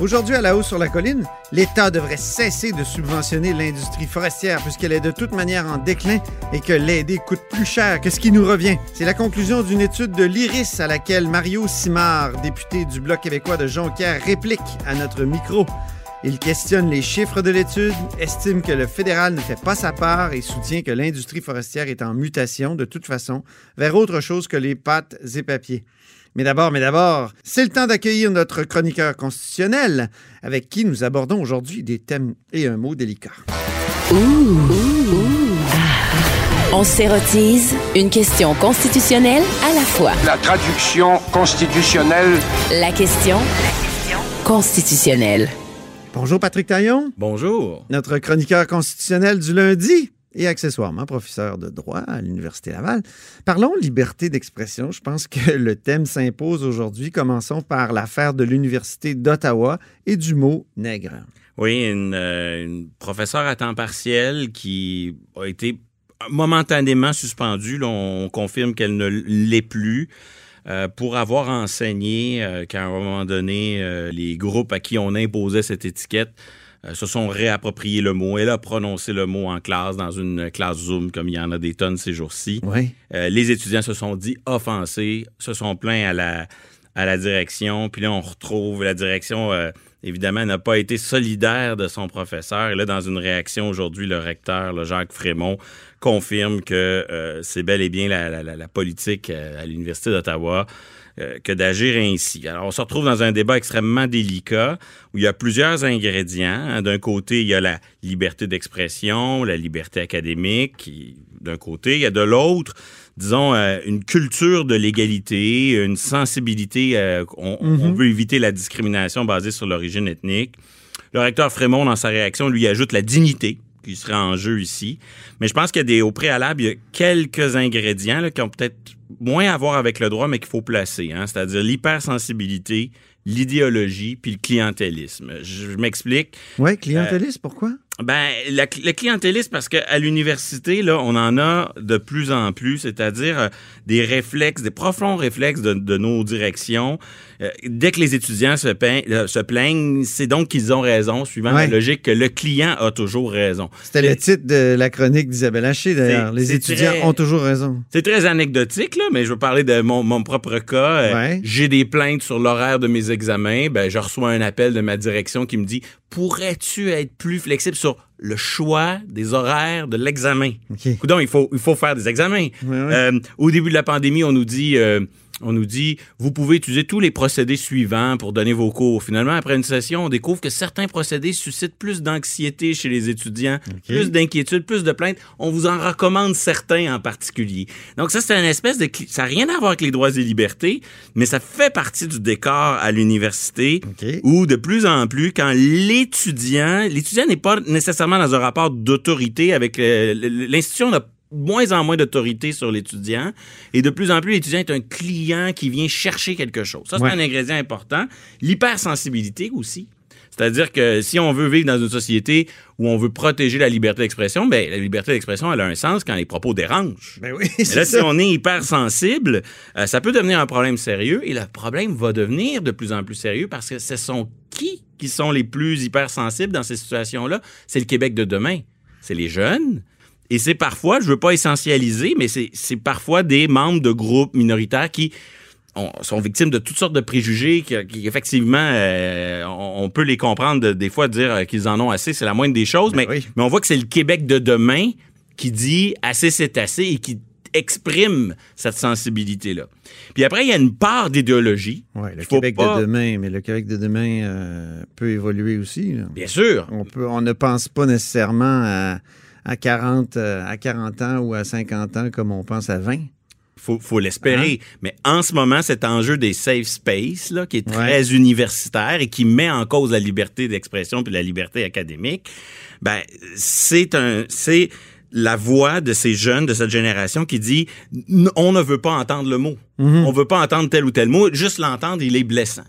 Aujourd'hui, à la hausse sur la colline, l'État devrait cesser de subventionner l'industrie forestière puisqu'elle est de toute manière en déclin et que l'aider coûte plus cher que ce qui nous revient. C'est la conclusion d'une étude de l'IRIS à laquelle Mario Simard, député du Bloc québécois de Jonquière, réplique à notre micro. Il questionne les chiffres de l'étude, estime que le fédéral ne fait pas sa part et soutient que l'industrie forestière est en mutation de toute façon vers autre chose que les pâtes et papiers. Mais d'abord, mais d'abord, c'est le temps d'accueillir notre chroniqueur constitutionnel avec qui nous abordons aujourd'hui des thèmes et un mot délicat. On s'érotise une question constitutionnelle à la fois. La traduction constitutionnelle La question constitutionnelle. Bonjour Patrick Taillon, Bonjour. notre chroniqueur constitutionnel du lundi et accessoirement professeur de droit à l'Université Laval. Parlons liberté d'expression. Je pense que le thème s'impose aujourd'hui. Commençons par l'affaire de l'Université d'Ottawa et du mot nègre. Oui, une, euh, professeure à temps partiel qui a été momentanément suspendue. On confirme qu'elle ne l'est plus. euh, pour avoir enseigné euh, qu'à un moment donné, les groupes à qui on imposait cette étiquette euh, se sont réappropriés le mot. Elle a prononcé le mot en classe, dans une classe Zoom, comme il y en a des tonnes ces jours-ci. Oui. Euh, les étudiants se sont dit offensés, se sont plaints à la, à la direction. Puis là, on retrouve la direction, euh, évidemment, n'a pas été solidaire de son professeur. Et là, dans une réaction aujourd'hui, le recteur, le Jacques Frémont, confirme que c'est bel et bien la, la- la- la politique à l'Université d'Ottawa euh, que d'agir ainsi. Alors, on se retrouve dans un débat extrêmement délicat où il y a plusieurs ingrédients. hein. D'un côté, il y a la liberté d'expression, la liberté académique, d'un côté. Il y a de l'autre, disons, euh, une culture de l'égalité, une sensibilité. euh, on, on veut éviter la discrimination basée sur l'origine ethnique. Le recteur Frémont, dans sa réaction, lui ajoute la dignité qui serait en jeu ici. Mais je pense qu'il y a des, au préalable, il y a quelques ingrédients qui ont peut-être moins à voir avec le droit, mais qu'il faut placer. Hein, C'est-à-dire l'hypersensibilité, l'idéologie, puis le clientélisme. Je, m'explique. Oui, clientéliste, pourquoi? Ben, la- le clientélisme, parce qu'à l'université, là, on en a de plus en plus, c'est-à-dire euh, des réflexes, des profonds réflexes de, de nos directions. Euh, dès que les étudiants se, euh, se plaignent, c'est donc qu'ils ont raison, suivant Ouais. la logique que le client a toujours raison. C'était le titre de la chronique d'Isabelle Haché, d'ailleurs. Les étudiants très- ont toujours raison. C'est très anecdotique, là, mais je veux parler de mon, mon propre cas. Ouais. J'ai des plaintes sur l'horaire de mes examens. Ben, je reçois un appel de ma direction qui me dit Pourrais-tu être plus flexible? Sur le choix des horaires de l'examen? OK. Coudon, il faut, il faut faire des examens. Euh, au début de la pandémie, on nous dit. euh, on nous dit, vous pouvez utiliser tous les procédés suivants pour donner vos cours. Finalement, après une session, on découvre que certains procédés suscitent plus d'anxiété chez les étudiants, plus d'inquiétude, plus de plaintes. On vous en recommande certains en particulier. Donc ça, c'est une espèce de... Ça n'a rien à voir avec les droits et libertés, mais ça fait partie du décor à l'université où de plus en plus, quand l'étudiant, l'étudiant n'est pas nécessairement dans un rapport d'autorité avec euh, l'institution, n'a moins en moins d'autorité sur l'étudiant. Et de plus en plus, l'étudiant est un client qui vient chercher quelque chose. Ça, c'est Ouais. un ingrédient important. L'hypersensibilité aussi. C'est-à-dire que si on veut vivre dans une société où on veut protéger la liberté d'expression, ben la liberté d'expression, elle a un sens quand les propos dérangent. Ben oui, là, si ça. on est hypersensible, euh, ça peut devenir un problème sérieux et le problème va devenir de plus en plus sérieux parce que ce sont qui qui sont les plus hypersensibles dans ces situations-là? C'est le Québec de demain. C'est les jeunes. Et c'est parfois, je veux pas essentialiser, mais c'est parfois des membres de groupes minoritaires qui on- sont victimes de toutes sortes de préjugés qui, qui, effectivement, euh, on, on peut les comprendre de- des fois dire euh, qu'ils en ont assez, c'est la moindre des choses, mais, oui. mais on voit que c'est le Québec de demain qui dit assez c'est assez et qui exprime cette sensibilité-là. Puis après, il y a une part d'idéologie. Ouais, le Québec pas- de demain, mais le Québec de demain euh, peut évoluer aussi. là. Bien sûr. On, peut, on ne pense pas nécessairement à, à, 40, euh, à 40 ans ou à 50 ans comme on pense à 20. faut, faut l'espérer. Mais en ce moment, cet enjeu des safe space, là, qui est Ouais. très universitaire et qui met en cause la liberté d'expression puis la liberté académique, ben, c'est un, c'est la voix de ces jeunes de cette génération qui dit on ne veut pas entendre le mot. On veut pas entendre tel ou tel mot. Juste l'entendre, il est blessant.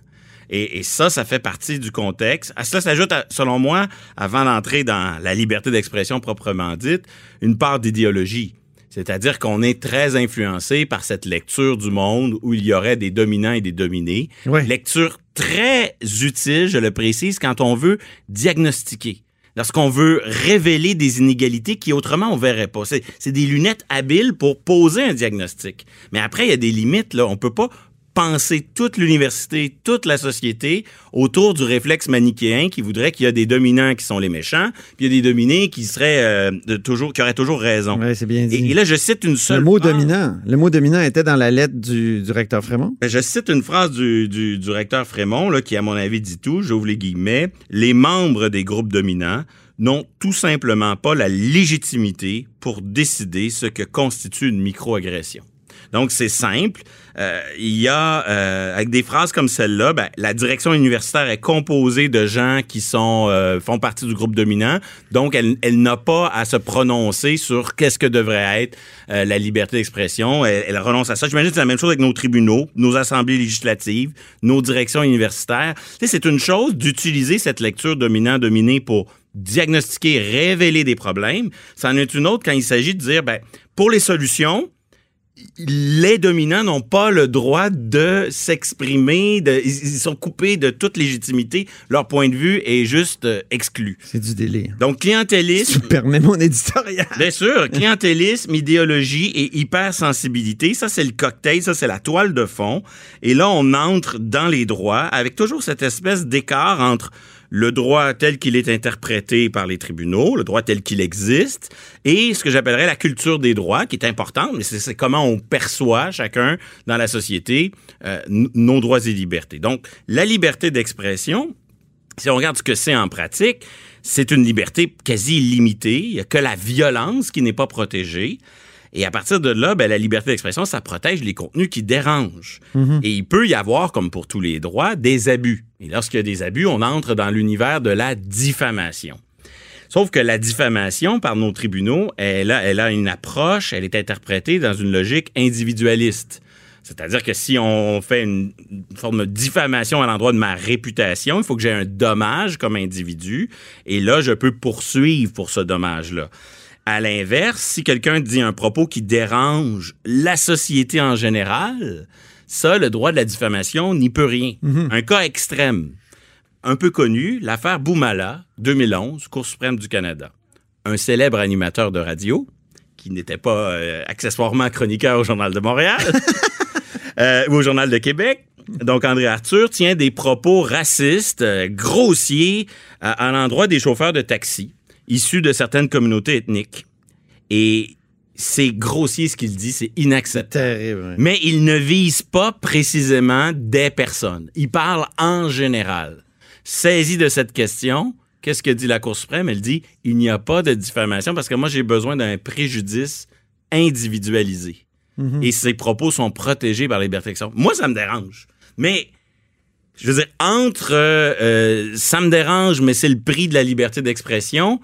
Et, et ça, ça fait partie du contexte. À cela s'ajoute, selon moi, avant d'entrer dans la liberté d'expression proprement dite, une part d'idéologie. C'est-à-dire qu'on est très influencé par cette lecture du monde où il y aurait des dominants et des dominés. Lecture très utile, je le précise, quand on veut diagnostiquer. Lorsqu'on veut révéler des inégalités qui autrement on verrait pas. C'est c'est des lunettes habiles pour poser un diagnostic. Mais après, il y a des limites. Là. On peut pas penser toute l'université, toute la société autour du réflexe manichéen qui voudrait qu'il y a des dominants qui sont les méchants, puis il y a des dominés qui seraient euh, de toujours, qui auraient toujours raison. Ouais, c'est bien dit. Et, et là, je cite une seule le mot phrase. dominant. Le mot dominant était dans la lettre du, du recteur Frémont? Ben, je cite une phrase du, du, du recteur Frémont, là, qui, à mon avis, dit tout. J'ouvre les guillemets. Les membres des groupes dominants n'ont tout simplement pas la légitimité pour décider ce que constitue une microagression. Donc, c'est simple. Euh, il y a, euh, avec des phrases comme celle-là, ben, la direction universitaire est composée de gens qui sont euh, font partie du groupe dominant. Donc, elle, n'a pas à se prononcer sur qu'est-ce que devrait être la liberté d'expression. Elle, renonce à ça. J'imagine que c'est la même chose avec nos tribunaux, nos assemblées législatives, nos directions universitaires. Tu sais, c'est une chose d'utiliser cette lecture dominant-dominé pour diagnostiquer, révéler des problèmes. C'en est une autre quand il s'agit de dire, ben, pour les solutions, les dominants n'ont pas le droit de s'exprimer, ils sont coupés de toute légitimité. Leur point de vue est juste euh, exclu. C'est du délire. Donc, Tu clientélisme, me permets mon éditorial. bien sûr, clientélisme, idéologie et hypersensibilité, ça c'est le cocktail, ça c'est la toile de fond. Et là, on entre dans les droits avec toujours cette espèce d'écart entre le droit tel qu'il est interprété par les tribunaux, le droit tel qu'il existe, et ce que j'appellerais la culture des droits, qui est importante, mais c'est comment on perçoit chacun dans la société euh, nos droits et libertés. Donc, la liberté d'expression, si on regarde ce que c'est en pratique, c'est une liberté quasi illimitée. Il n'y a que la violence qui n'est pas protégée. Et à partir de là, ben, la liberté d'expression, ça protège les contenus qui dérangent. Et il peut y avoir, comme pour tous les droits, des abus. Et lorsqu'il y a des abus, on entre dans l'univers de la diffamation. Sauf que la diffamation par nos tribunaux, elle a, elle a une approche, elle est interprétée dans une logique individualiste. C'est-à-dire que si on fait une, une forme de diffamation à l'endroit de ma réputation, il faut que j'ai un dommage comme individu. Et là, je peux poursuivre pour ce dommage-là. À l'inverse, si quelqu'un dit un propos qui dérange la société en général, ça, le droit de la diffamation n'y peut rien. Un cas extrême, un peu connu, l'affaire Boumala, 2011, Cour suprême du Canada. Un célèbre animateur de radio, qui n'était pas euh, accessoirement chroniqueur au Journal de Montréal euh, ou au Journal de Québec. Donc, André Arthur tient des propos racistes, euh, grossiers, à, à l'endroit des chauffeurs de taxi, issus de certaines communautés ethniques. Et c'est grossier ce qu'il dit, c'est inacceptable. Terrible. Mais il ne vise pas précisément des personnes. Il parle en général. Saisi de cette question, qu'est-ce que dit la Cour suprême? Elle dit il n'y a pas de diffamation parce que moi, j'ai besoin d'un préjudice individualisé. Et ses propos sont protégés par la liberté d'expression. Moi, ça me dérange. Mais, je veux dire, entre euh, euh, ça me dérange, mais c'est le prix de la liberté d'expression,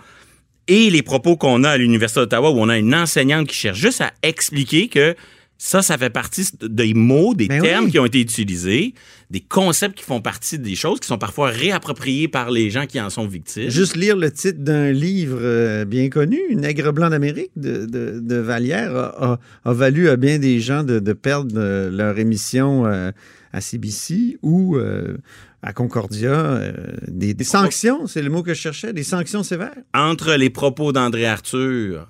et les propos qu'on a à l'Université d'Ottawa où on a une enseignante qui cherche juste à expliquer que ça, ça fait partie des mots, des Ben termes oui. qui ont été utilisés, des concepts qui font partie des choses qui sont parfois réappropriés par les gens qui en sont victimes. Juste lire le titre d'un livre euh, bien connu, Nègre blanc d'Amérique de, de, de Vallière, a, a- a valu à bien des gens de, de perdre euh, leur émission euh, à CBC ou euh, à Concordia. euh, des, des sanctions, c'est le mot que je cherchais, des sanctions sévères. entre les propos d'André Arthur,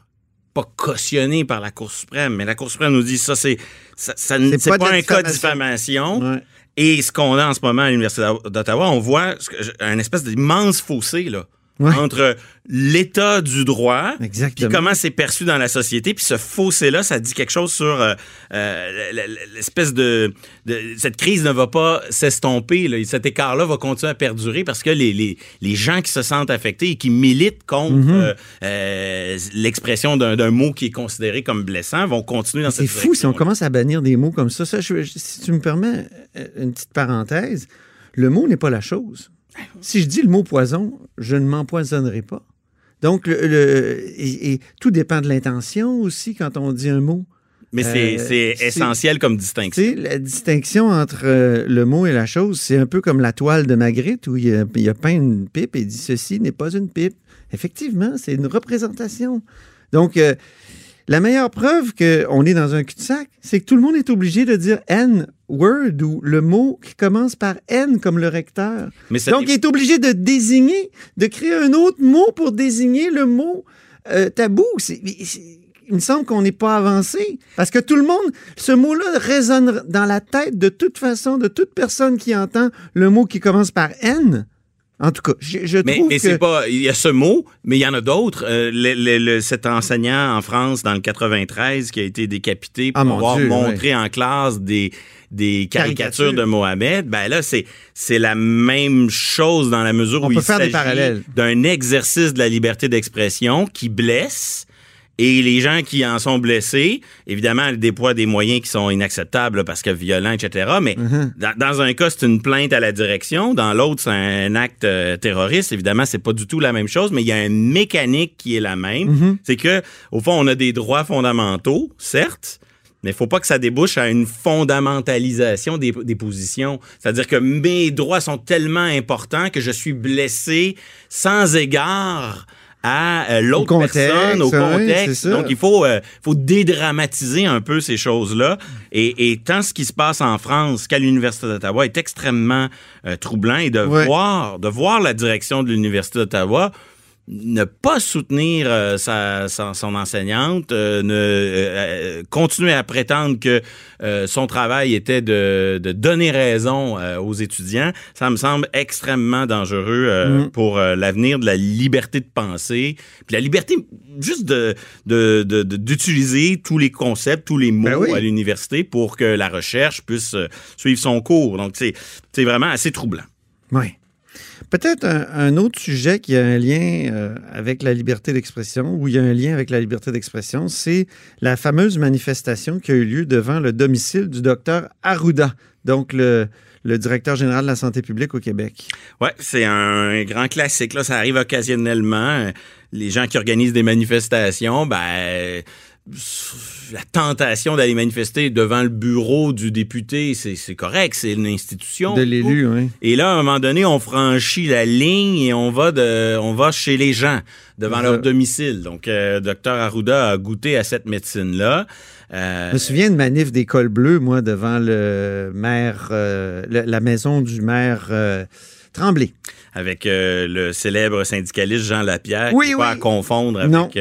pas cautionnés par la Cour suprême, mais la Cour suprême nous dit ça, c'est ça, C'est pas un cas de diffamation. Ouais. Et ce qu'on a en ce moment à l'Université d'Ottawa, on voit un espèce d'immense fossé là, Ouais. entre l'état du droit puis comment c'est perçu dans la société. Puis ce fossé-là, ça dit quelque chose sur euh, euh, l'espèce de, de- Cette crise ne va pas s'estomper. là. Cet écart-là va continuer à perdurer parce que les, les, les gens qui se sentent affectés et qui militent contre Mhm. euh, euh, l'expression d'un mot qui est considéré comme blessant vont continuer dans cette C'est fou si on commence à bannir des mots comme ça. ça je- je- si tu me permets une petite parenthèse, le mot n'est pas la chose. Si je dis le mot poison, je ne m'empoisonnerai pas. Donc, le, le- et, et tout dépend de l'intention aussi quand on dit un mot. Mais c'est Euh, c'est essentiel comme distinction. la distinction entre euh, le mot et la chose, c'est un peu comme la toile de Magritte où il a, il a peint une pipe et dit ceci n'est pas une pipe. Effectivement, c'est une représentation. Donc, euh, la meilleure preuve qu'on est dans un cul-de-sac, c'est que tout le monde est obligé de dire N word ou le mot qui commence par N comme le recteur. Mais Donc, il est obligé de désigner, de créer un autre mot pour désigner le mot euh, tabou. C'est- il me semble qu'on n'est pas avancé. Parce que tout le monde, ce mot-là résonne dans la tête de toute façon, de toute personne qui entend le mot qui commence par N. En tout cas, je, je Mais, trouve mais que... c'est pas. Il y a ce mot, mais il y en a d'autres. Euh, le- le- le- cet enseignant en France dans le 93 qui a été décapité pour Ah, mon avoir Dieu, montré en classe des des caricatures de Mohamed, ben là c'est c'est la même chose dans la mesure On où peut il faire des s'agit parallèles. d'un exercice de la liberté d'expression qui blesse et les gens qui en sont blessés, évidemment, elle déploient des moyens qui sont inacceptables là, parce que violents, etc. Mais Mm-hmm. dans, dans un cas, c'est une plainte à la direction. Dans l'autre, c'est un acte euh, terroriste. Évidemment, c'est pas du tout la même chose, mais il y a une mécanique qui est la même. Mm-hmm. C'est que, au fond, on a des droits fondamentaux, certes, mais il faut pas que ça débouche à une fondamentalisation des, des positions. C'est-à-dire que mes droits sont tellement importants que je suis blessé sans égard à euh, l'autre personne, au contexte. Donc, il faut, euh, faut dédramatiser un peu ces choses-là. Et, et tant ce qui se passe en France qu'à l'Université d'Ottawa est extrêmement euh, troublant et de, voir, de voir la direction de l'Université d'Ottawa ne pas soutenir euh, sa, sa- son enseignante, euh, ne euh, continuer à prétendre que son travail était de, de donner raison aux étudiants, ça me semble extrêmement dangereux euh, pour l'avenir de la liberté de penser, puis la liberté juste de de- d'utiliser tous les concepts, tous les mots Ben oui. à l'université pour que la recherche puisse suivre son cours. Donc c'est c'est vraiment assez troublant. Oui. Peut-être un, autre sujet qui a un lien euh, avec la liberté d'expression, ou il y a un lien avec la liberté d'expression, c'est la fameuse manifestation qui a eu lieu devant le domicile du docteur Arruda, donc le, le directeur général de la santé publique au Québec. Ouais, c'est un grand classique. Là, ça arrive occasionnellement. Les gens qui organisent des manifestations, ben, la tentation d'aller manifester devant le bureau du député, c'est correct, c'est une institution. De l'élu, oui. Et là, à un moment donné, on franchit la ligne et on va de, on va chez les gens, devant leur domicile. Donc, euh, Dr Arruda a goûté à cette médecine-là. Euh, Je me souviens de manif des cols bleus, moi, devant le maire, euh, le- la maison du maire Tremblay. avec le célèbre syndicaliste Jean Lapierre, Oui, qui pas oui. à confondre avec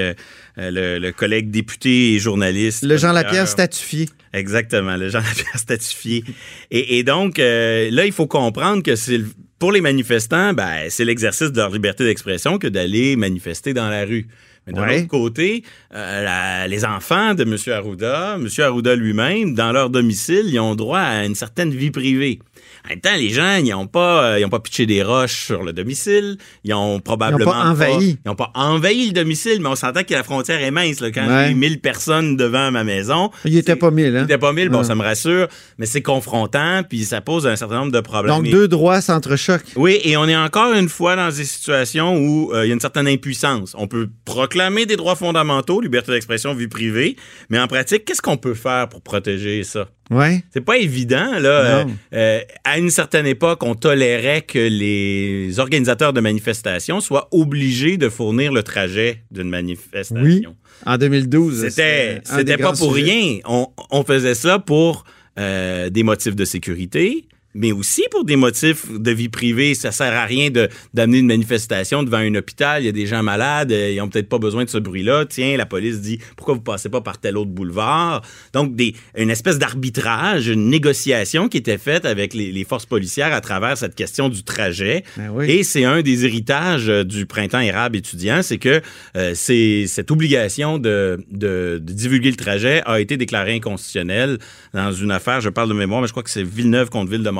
le, le collègue député et journaliste. Le Jean. Lapierre statufié. Exactement, le Jean Lapierre statifié. Et, et donc, euh, là, il faut comprendre que c'est pour les manifestants, ben, c'est l'exercice de leur liberté d'expression que d'aller manifester dans la rue. Mais d'un Ouais. autre côté, euh, la- les enfants de M. Arruda, M. Arruda lui-même, dans leur domicile, ils ont droit à une certaine vie privée. En même temps, les gens, ils n'ont pas, euh, ils ont pas pitché des roches sur le domicile. Ils ont probablement envahi. ils n'ont pas envahi le domicile, mais on s'entend que la frontière est mince. Là, quand Ouais. j'ai 1000 personnes devant ma maison, Il était c'est- pas mille, hein? il était pas mille, bon, Ouais. ça me rassure, mais c'est confrontant, puis ça pose un certain nombre de problèmes. Donc, deux droits s'entrechoquent. Oui, et on est encore une fois dans des situations où euh, il y a une certaine impuissance. On peut proclamer des droits fondamentaux, liberté d'expression, vie privée, mais en pratique, qu'est-ce qu'on peut faire pour protéger ça? Ouais. C'est pas évident, là. Euh, euh, à une certaine époque, on tolérait que les organisateurs de manifestations soient obligés de fournir le trajet d'une manifestation. Oui. En 2012. C'était, c'était pas pour sujets. rien. On, on faisait ça pour euh, des motifs de sécurité, mais aussi pour des motifs de vie privée. Ça sert à rien d'amener une manifestation devant un hôpital. Il y a des gens malades, euh, ils ont peut-être pas besoin de ce bruit-là. Tiens, la police dit pourquoi vous passez pas par tel autre boulevard? Donc, des, une espèce d'arbitrage, une négociation qui était faite avec les, les forces policières à travers cette question du trajet. Ben oui. Et c'est un des héritages euh, du printemps érable étudiant, c'est que euh, cette obligation de, de, de divulguer le trajet a été déclarée inconstitutionnelle dans une affaire, je parle de mémoire, mais je crois que c'est Villeneuve contre Ville de Montréal.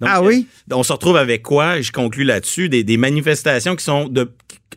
Donc, Ah oui? euh, on se retrouve avec quoi, je conclus là-dessus, des, des manifestations qui sont de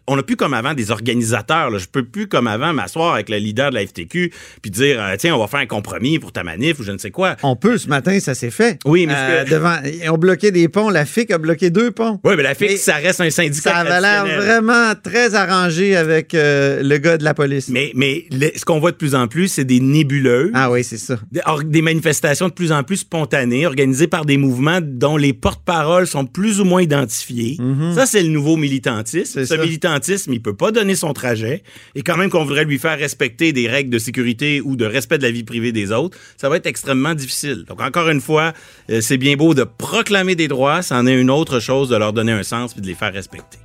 on n'a plus comme avant des organisateurs. Là. Je peux plus comme avant m'asseoir avec le leader de la FTQ puis dire euh, tiens on va faire un compromis pour ta manif ou je ne sais quoi. On peut ce matin, ça s'est fait. Oui, mais Euh, que- devant, ils ont bloqué des ponts. La FIC a bloqué deux ponts. Oui, mais la FIC, Mais ça reste un syndicat. Ça avait l'air vraiment très arrangé avec euh, le gars de la police. Mais, mais le- ce qu'on voit de plus en plus, c'est des nébuleux. Ah oui, c'est ça. Des, or- des manifestations de plus en plus spontanées, organisées par des mouvements dont les porte-paroles sont plus ou moins identifiés. Ça, c'est le nouveau militantisme. Ce. Militantisme, il peut pas donner son trajet. Et quand même qu'on voudrait lui faire respecter des règles de sécurité ou de respect de la vie privée des autres, ça va être extrêmement difficile. Donc, encore une fois, euh, c'est bien beau de proclamer des droits, c'en est une autre chose de leur donner un sens puis de les faire respecter.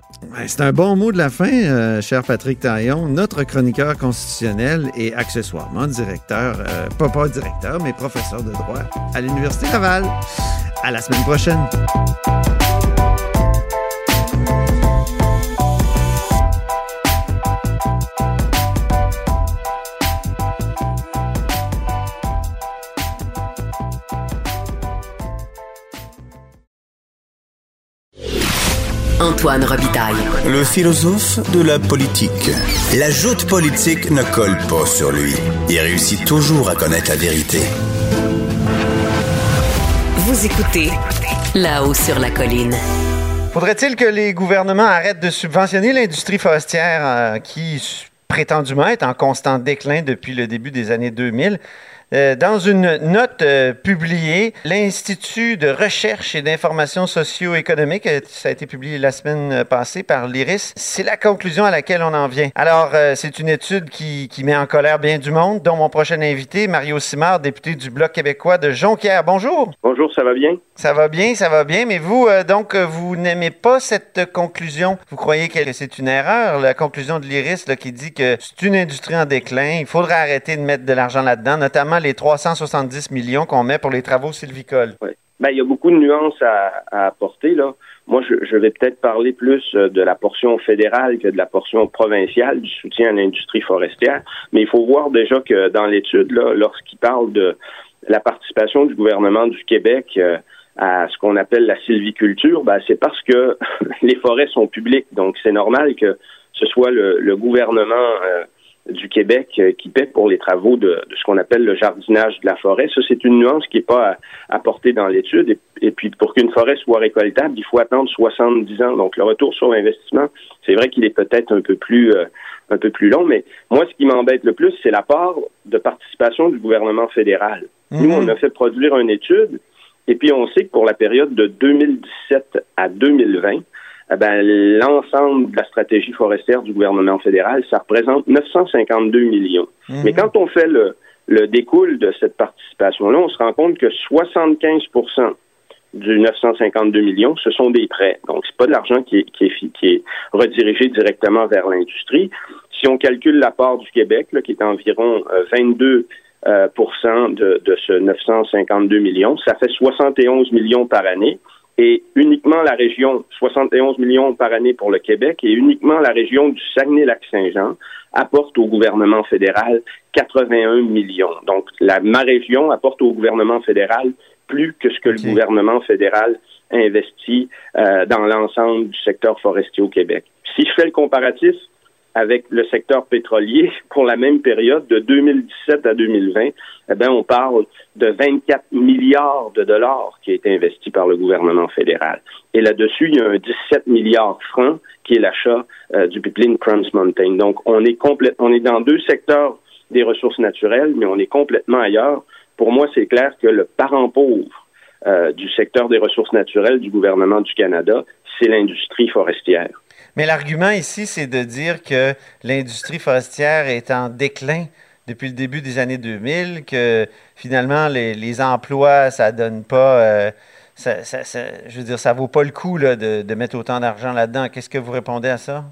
C'est un bon mot de la fin, euh, cher Patrick Taillon, notre chroniqueur constitutionnel et accessoirement directeur, euh, pas pas directeur, mais professeur de droit à l'Université Laval. À la semaine prochaine. Antoine Robitaille. Le philosophe de la politique. La joute politique ne colle pas sur lui. Il réussit toujours à connaître la vérité. Vous écoutez là-haut sur la colline. Faudrait-il que les gouvernements arrêtent de subventionner l'industrie forestière euh, qui prétendument est en constant déclin depuis le début des années 2000? Euh, dans une note euh, publiée, l'Institut de recherche et d'information socio-économique, euh, ça a été publié la semaine passée par l'IRIS, c'est la conclusion à laquelle on en vient. Alors, euh, c'est une étude qui, qui met en colère bien du monde, dont mon prochain invité, Mario Simard, député du Bloc québécois de Jonquière. Bonjour. Bonjour, ça va bien? Ça va bien, ça va bien, mais vous, donc, vous n'aimez pas cette conclusion? Vous croyez que c'est une erreur, la conclusion de l'IRIS là, qui dit que c'est une industrie en déclin, il faudrait arrêter de mettre de l'argent là-dedans, notamment les 370 millions qu'on met pour les travaux sylvicoles. Ouais. Ben, il y a beaucoup de nuances à, apporter, là. Moi, je, vais peut-être parler plus euh, de la portion fédérale que de la portion provinciale du soutien à l'industrie forestière. Mais il faut voir déjà que dans l'étude, lorsqu'il parle de la participation du gouvernement du Québec euh, à ce qu'on appelle la sylviculture, ben, c'est parce que les forêts sont publiques. Donc, c'est normal que ce soit le, le gouvernement euh, du Québec euh, qui paie pour les travaux de, de ce qu'on appelle le jardinage de la forêt. Ça, c'est une nuance qui n'est pas apportée dans l'étude. Et, et, puis, pour qu'une forêt soit récoltable, il faut attendre 70 ans. Donc, le retour sur investissement, c'est vrai qu'il est peut-être un peu plus euh, un peu plus long, mais moi, ce qui m'embête le plus, c'est la part de participation du gouvernement fédéral. Mhm. Nous, on a fait produire une étude, et puis on sait que pour la période de 2017 à 2020, eh ben, l'ensemble de la stratégie forestière du gouvernement fédéral, ça représente 952 millions. Mhm. Mais quand on fait le, le découle de cette participation-là, on se rend compte que 75% du 952 millions, ce sont des prêts. Donc, c'est pas de l'argent qui est, qui, est, qui est redirigé directement vers l'industrie. Si on calcule la part du Québec, là, qui est environ euh, 22 euh, pourcent de, de ce 952 millions, ça fait 71 millions par année. Et uniquement la région, 71 millions par année pour le Québec, et uniquement la région du Saguenay-Lac-Saint-Jean apporte au gouvernement fédéral 81 millions. Donc, la, ma région apporte au gouvernement fédéral plus que ce que le gouvernement fédéral investit euh, dans l'ensemble du secteur forestier au Québec. Si je fais le comparatif avec le secteur pétrolier pour la même période de 2017 à 2020, eh bien, on parle de 24 milliards de dollars qui a été investi par le gouvernement fédéral. Et là-dessus, il y a un 17 milliards francs qui est l'achat euh, du pipeline Trans Mountain. Donc, on est complète, on est dans deux secteurs des ressources naturelles, mais on est complètement ailleurs. Pour moi, c'est clair que le parent pauvre euh, du secteur des ressources naturelles du gouvernement du Canada, c'est l'industrie forestière. Mais l'argument ici, c'est de dire que l'industrie forestière est en déclin depuis le début des années 2000, que finalement, les, emplois, ça donne pas... euh, ça, je veux dire, ça vaut pas le coup là, de, mettre autant d'argent là-dedans. Qu'est-ce que vous répondez à ça?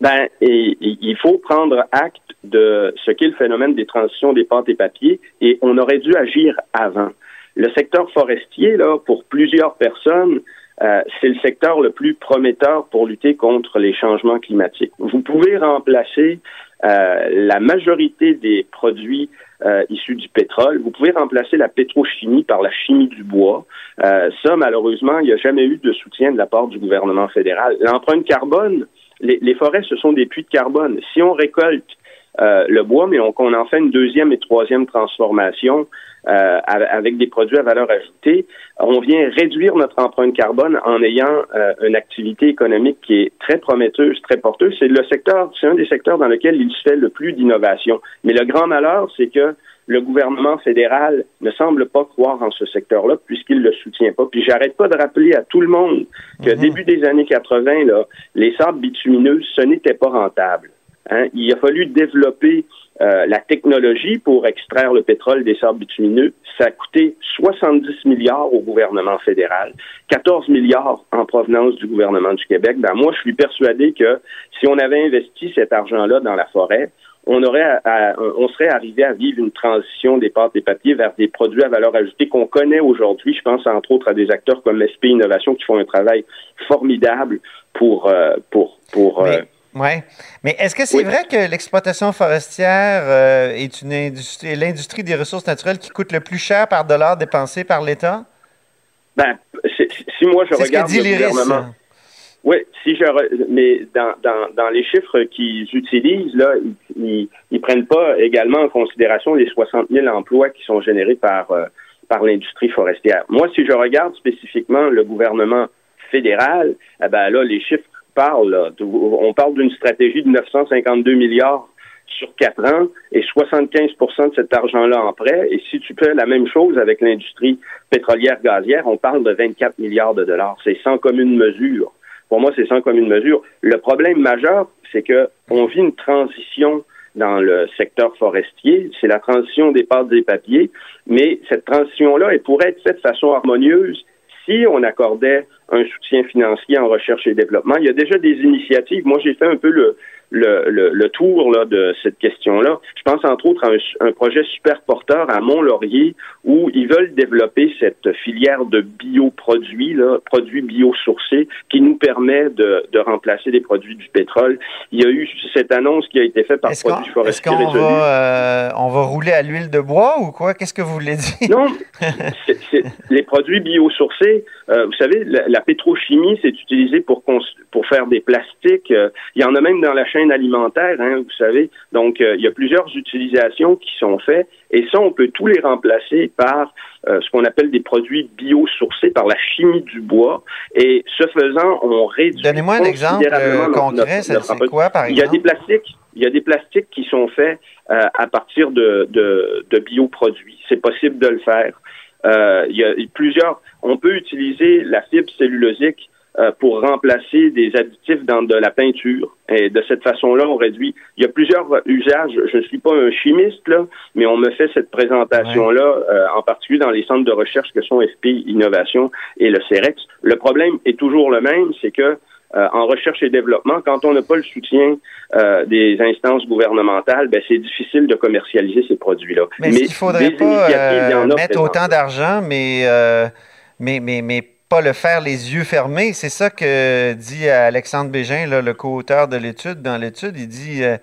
Ben, il faut prendre acte de ce qu'est le phénomène des transitions des pâtes et papiers, et on aurait dû agir avant. Le secteur forestier, là, pour plusieurs personnes, euh, c'est le secteur le plus prometteur pour lutter contre les changements climatiques. Vous pouvez remplacer euh, la majorité des produits euh, issus du pétrole. Vous pouvez remplacer la pétrochimie par la chimie du bois. Euh, ça, malheureusement, il n'y a jamais eu de soutien de la part du gouvernement fédéral. L'empreinte carbone Les, les, forêts, ce sont des puits de carbone. Si on récolte euh, le bois, mais qu'on en fait une deuxième et troisième transformation euh, avec des produits à valeur ajoutée, on vient réduire notre empreinte carbone en ayant euh, une activité économique qui est très prometteuse, très porteuse. C'est le secteur, c'est un des secteurs dans lequel il se fait le plus d'innovation. Mais le grand malheur, c'est que le gouvernement fédéral ne semble pas croire en ce secteur-là puisqu'il ne le soutient pas. Puis j'arrête pas de rappeler à tout le monde que Mhm. début des années 80, là, les sables bitumineux, ce n'était pas rentable. Hein? Il a fallu développer euh, la technologie pour extraire le pétrole des sables bitumineux. Ça a coûté 70 milliards au gouvernement fédéral, 14 milliards en provenance du gouvernement du Québec. Ben, moi, je suis persuadé que si on avait investi cet argent-là dans la forêt, on aurait on serait arrivé à vivre une transition des pâtes et papiers vers des produits à valeur ajoutée qu'on connaît aujourd'hui. Je pense entre autres à des acteurs comme SP Innovation qui font un travail formidable pour euh, pour pour euh, Ouais. Mais est-ce que c'est Oui. vrai que l'exploitation forestière euh, est une industrie, l'industrie des ressources naturelles qui coûte le plus cher par dollar dépensé par l'État? ben, si moi je C'est ce que regarde dit le gouvernement, Oui, si je re- mais dans, dans, dans les chiffres qu'ils utilisent, là, ils, ils prennent pas également en considération les 60 000 emplois qui sont générés par, euh, par l'industrie forestière. Moi, si je regarde spécifiquement le gouvernement fédéral, eh ben là, les chiffres On parle d'une stratégie de 952 milliards sur quatre ans et 75% de cet argent-là en prêt. Et si tu fais la même chose avec l'industrie pétrolière gazière, on parle de 24 milliards de dollars. C'est sans commune mesure. Pour moi, c'est sans commune mesure. Le problème majeur, c'est que on vit une transition dans le secteur forestier. C'est la transition des pâtes et papiers. Mais cette transition-là, elle pourrait être faite de façon harmonieuse on accordait un soutien financier en recherche et développement. Il y a déjà des initiatives. Moi, j'ai fait un peu le, le, le, le tour là, de cette question-là. Je pense entre autres à un, un projet super porteur à Mont-Laurier où ils veulent développer cette filière de bioproduits, là, produits biosourcés, qui nous permet de, de remplacer des produits du pétrole. Il y a eu cette annonce qui a été faite par Est-ce qu'on, Produits est-ce Forestiers qu'on Résolus. va, euh, on va rouler à l'huile de bois ou quoi? Qu'est-ce que vous voulez dire? Non, les produits biosourcés, euh, vous savez, la, la pétrochimie, c'est utilisé pour, pour faire des plastiques. Euh, il y en a même dans la chaîne alimentaire, hein, vous savez. Donc, euh, il y a plusieurs utilisations qui sont faites. Et ça, on peut tous les remplacer par euh, ce qu'on appelle des produits biosourcés, par la chimie du bois. Et ce faisant, on réduit Donnez-moi un exemple euh, concret. C'est, quoi, par Il y a des exemple? plastiques, il y a des plastiques qui sont faits euh, à partir de, de, de bioproduits. C'est possible de le faire. Il y a plusieurs. On peut utiliser la fibre cellulosique euh, pour remplacer des additifs dans de la peinture. Et de cette façon-là, on réduit. Il y a plusieurs usages. Je ne suis pas un chimiste, là, mais on me fait cette présentation-là, euh, en particulier dans les centres de recherche que sont FP Innovation et le CEREX. Le problème est toujours le même, c'est que euh, en recherche et développement, quand on n'a pas le soutien euh, des instances gouvernementales, ben, c'est difficile de commercialiser ces produits-là. Mais qu'il ne faudrait pas il euh, mettre autant d'argent, mais, euh, mais, mais, mais pas le faire les yeux fermés? C'est ça que dit Alexandre Bégin, là, le co-auteur de l'étude. Dans l'étude, il dit euh,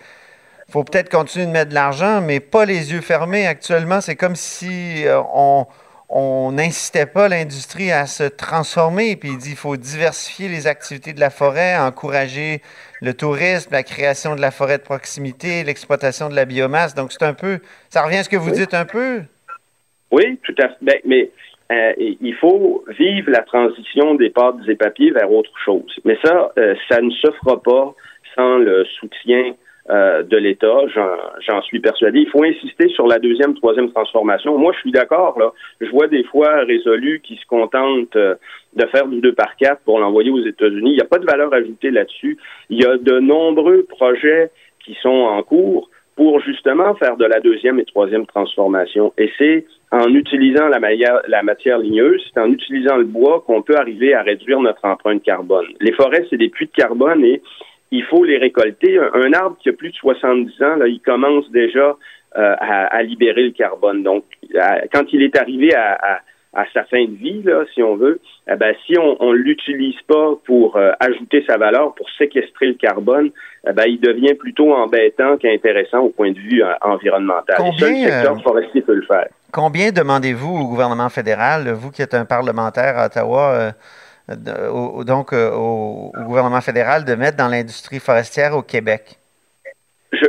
faut peut-être continuer de mettre de l'argent, mais pas les yeux fermés. Actuellement, c'est comme si euh, on on n'incitait pas l'industrie à se transformer. Puis il dit il faut diversifier les activités de la forêt, encourager le tourisme, la création de la forêt de proximité, l'exploitation de la biomasse. Donc c'est un peu, ça revient à ce que vous Oui. dites un peu? Oui, tout à fait. Ben, mais euh, il faut vivre la transition des pâtes et papiers vers autre chose. Mais ça, euh, ça ne se fera pas sans le soutien euh, de l'État, j'en, suis persuadé. Il faut insister sur la deuxième, troisième transformation. Moi, je suis d'accord. Là, je vois des fois résolus qui se contentent de faire du 2 par 4 pour l'envoyer aux États-Unis. Il n'y a pas de valeur ajoutée là-dessus. Il y a de nombreux projets qui sont en cours pour justement faire de la deuxième et troisième transformation. Et c'est en utilisant la, matière, ligneuse, c'est en utilisant le bois qu'on peut arriver à réduire notre empreinte carbone. Les forêts, c'est des puits de carbone et il faut les récolter. Un, arbre qui a plus de 70 ans, là, il commence déjà euh, à, libérer le carbone. Donc, quand il est arrivé à, à à sa fin de vie, là, si on veut, eh ben, si on ne l'utilise pas pour euh, ajouter sa valeur, pour séquestrer le carbone, eh ben, il devient plutôt embêtant qu'intéressant au point de vue euh, environnemental. Combien, Et le secteur euh, forestier peut le faire. Combien demandez-vous au gouvernement fédéral, vous qui êtes un parlementaire à Ottawa, euh, au- donc au, au gouvernement fédéral de mettre dans l'industrie forestière au Québec? je,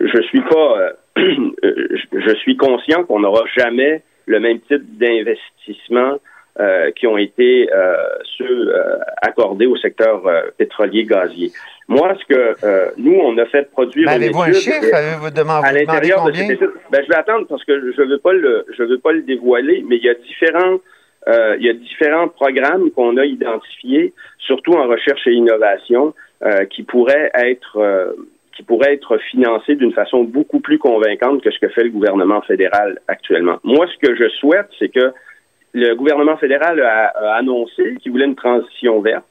je, je suis pas, je, je suis conscient qu'on n'aura jamais le même type d'investissement euh, qui ont été euh, ceux euh, accordés au secteur euh, pétrolier gazier. Moi, ce que euh, nous on a fait produire Ben, Avez-vous un chiffre? Avez-vous demandé, à vous demandé l'intérieur de combien? cette étude? Ben, je vais attendre parce que je veux pas le, je veux pas le dévoiler, mais il y a différents, euh, il y a différents programmes qu'on a identifiés, surtout en recherche et innovation, euh, qui pourraient être, euh, qui pourraient être financés d'une façon beaucoup plus convaincante que ce que fait le gouvernement fédéral actuellement. Moi, ce que je souhaite, c'est que le gouvernement fédéral a, annoncé qu'il voulait une transition verte.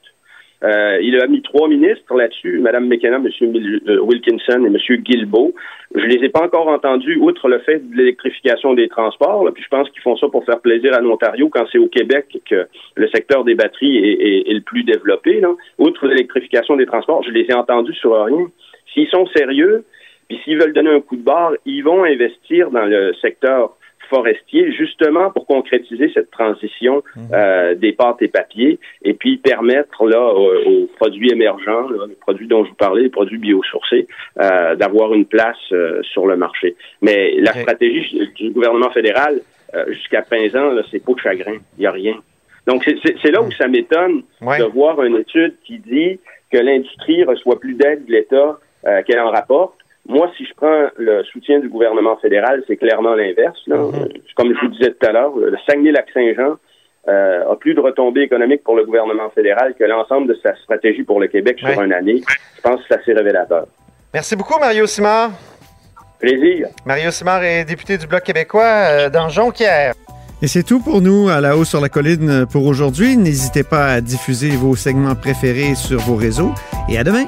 Euh, il a mis trois ministres là-dessus, Mme McKenna, M. Euh, Wilkinson et M. Guilbeault. Je les ai pas encore entendus, outre le fait de l'électrification des transports. là, puis je pense qu'ils font ça pour faire plaisir à l'Ontario quand c'est au Québec que le secteur des batteries est, est- est le plus développé. Là. Outre l'électrification des transports, je les ai entendus sur rien. S'ils sont sérieux, puis s'ils veulent donner un coup de barre, ils vont investir dans le secteur forestier justement pour concrétiser cette transition euh, des pâtes et papiers et puis permettre là aux, aux produits émergents, là, les produits dont je vous parlais, les produits biosourcés, euh, d'avoir une place euh, sur le marché. Mais la stratégie du gouvernement fédéral euh, jusqu'à présent, c'est pas de chagrin, il n'y a rien. Donc c'est- là où ça m'étonne Ouais. de voir une étude qui dit que l'industrie reçoit plus d'aide de l'État euh, qu'elle en rapporte. Moi, si je prends le soutien du gouvernement fédéral, c'est clairement l'inverse. là. Euh, Comme je vous disais tout à l'heure, le Saguenay-Lac-Saint-Jean euh, a plus de retombées économiques pour le gouvernement fédéral que l'ensemble de sa stratégie pour le Québec Ouais. sur une année. Je pense que c'est assez révélateur. Merci beaucoup, Mario Simard. Plaisir. Mario Simard est député du Bloc québécois euh, dans Jonquière. Et c'est tout pour nous à la haut sur la colline pour aujourd'hui. N'hésitez pas à diffuser vos segments préférés sur vos réseaux et à demain.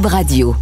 Radio.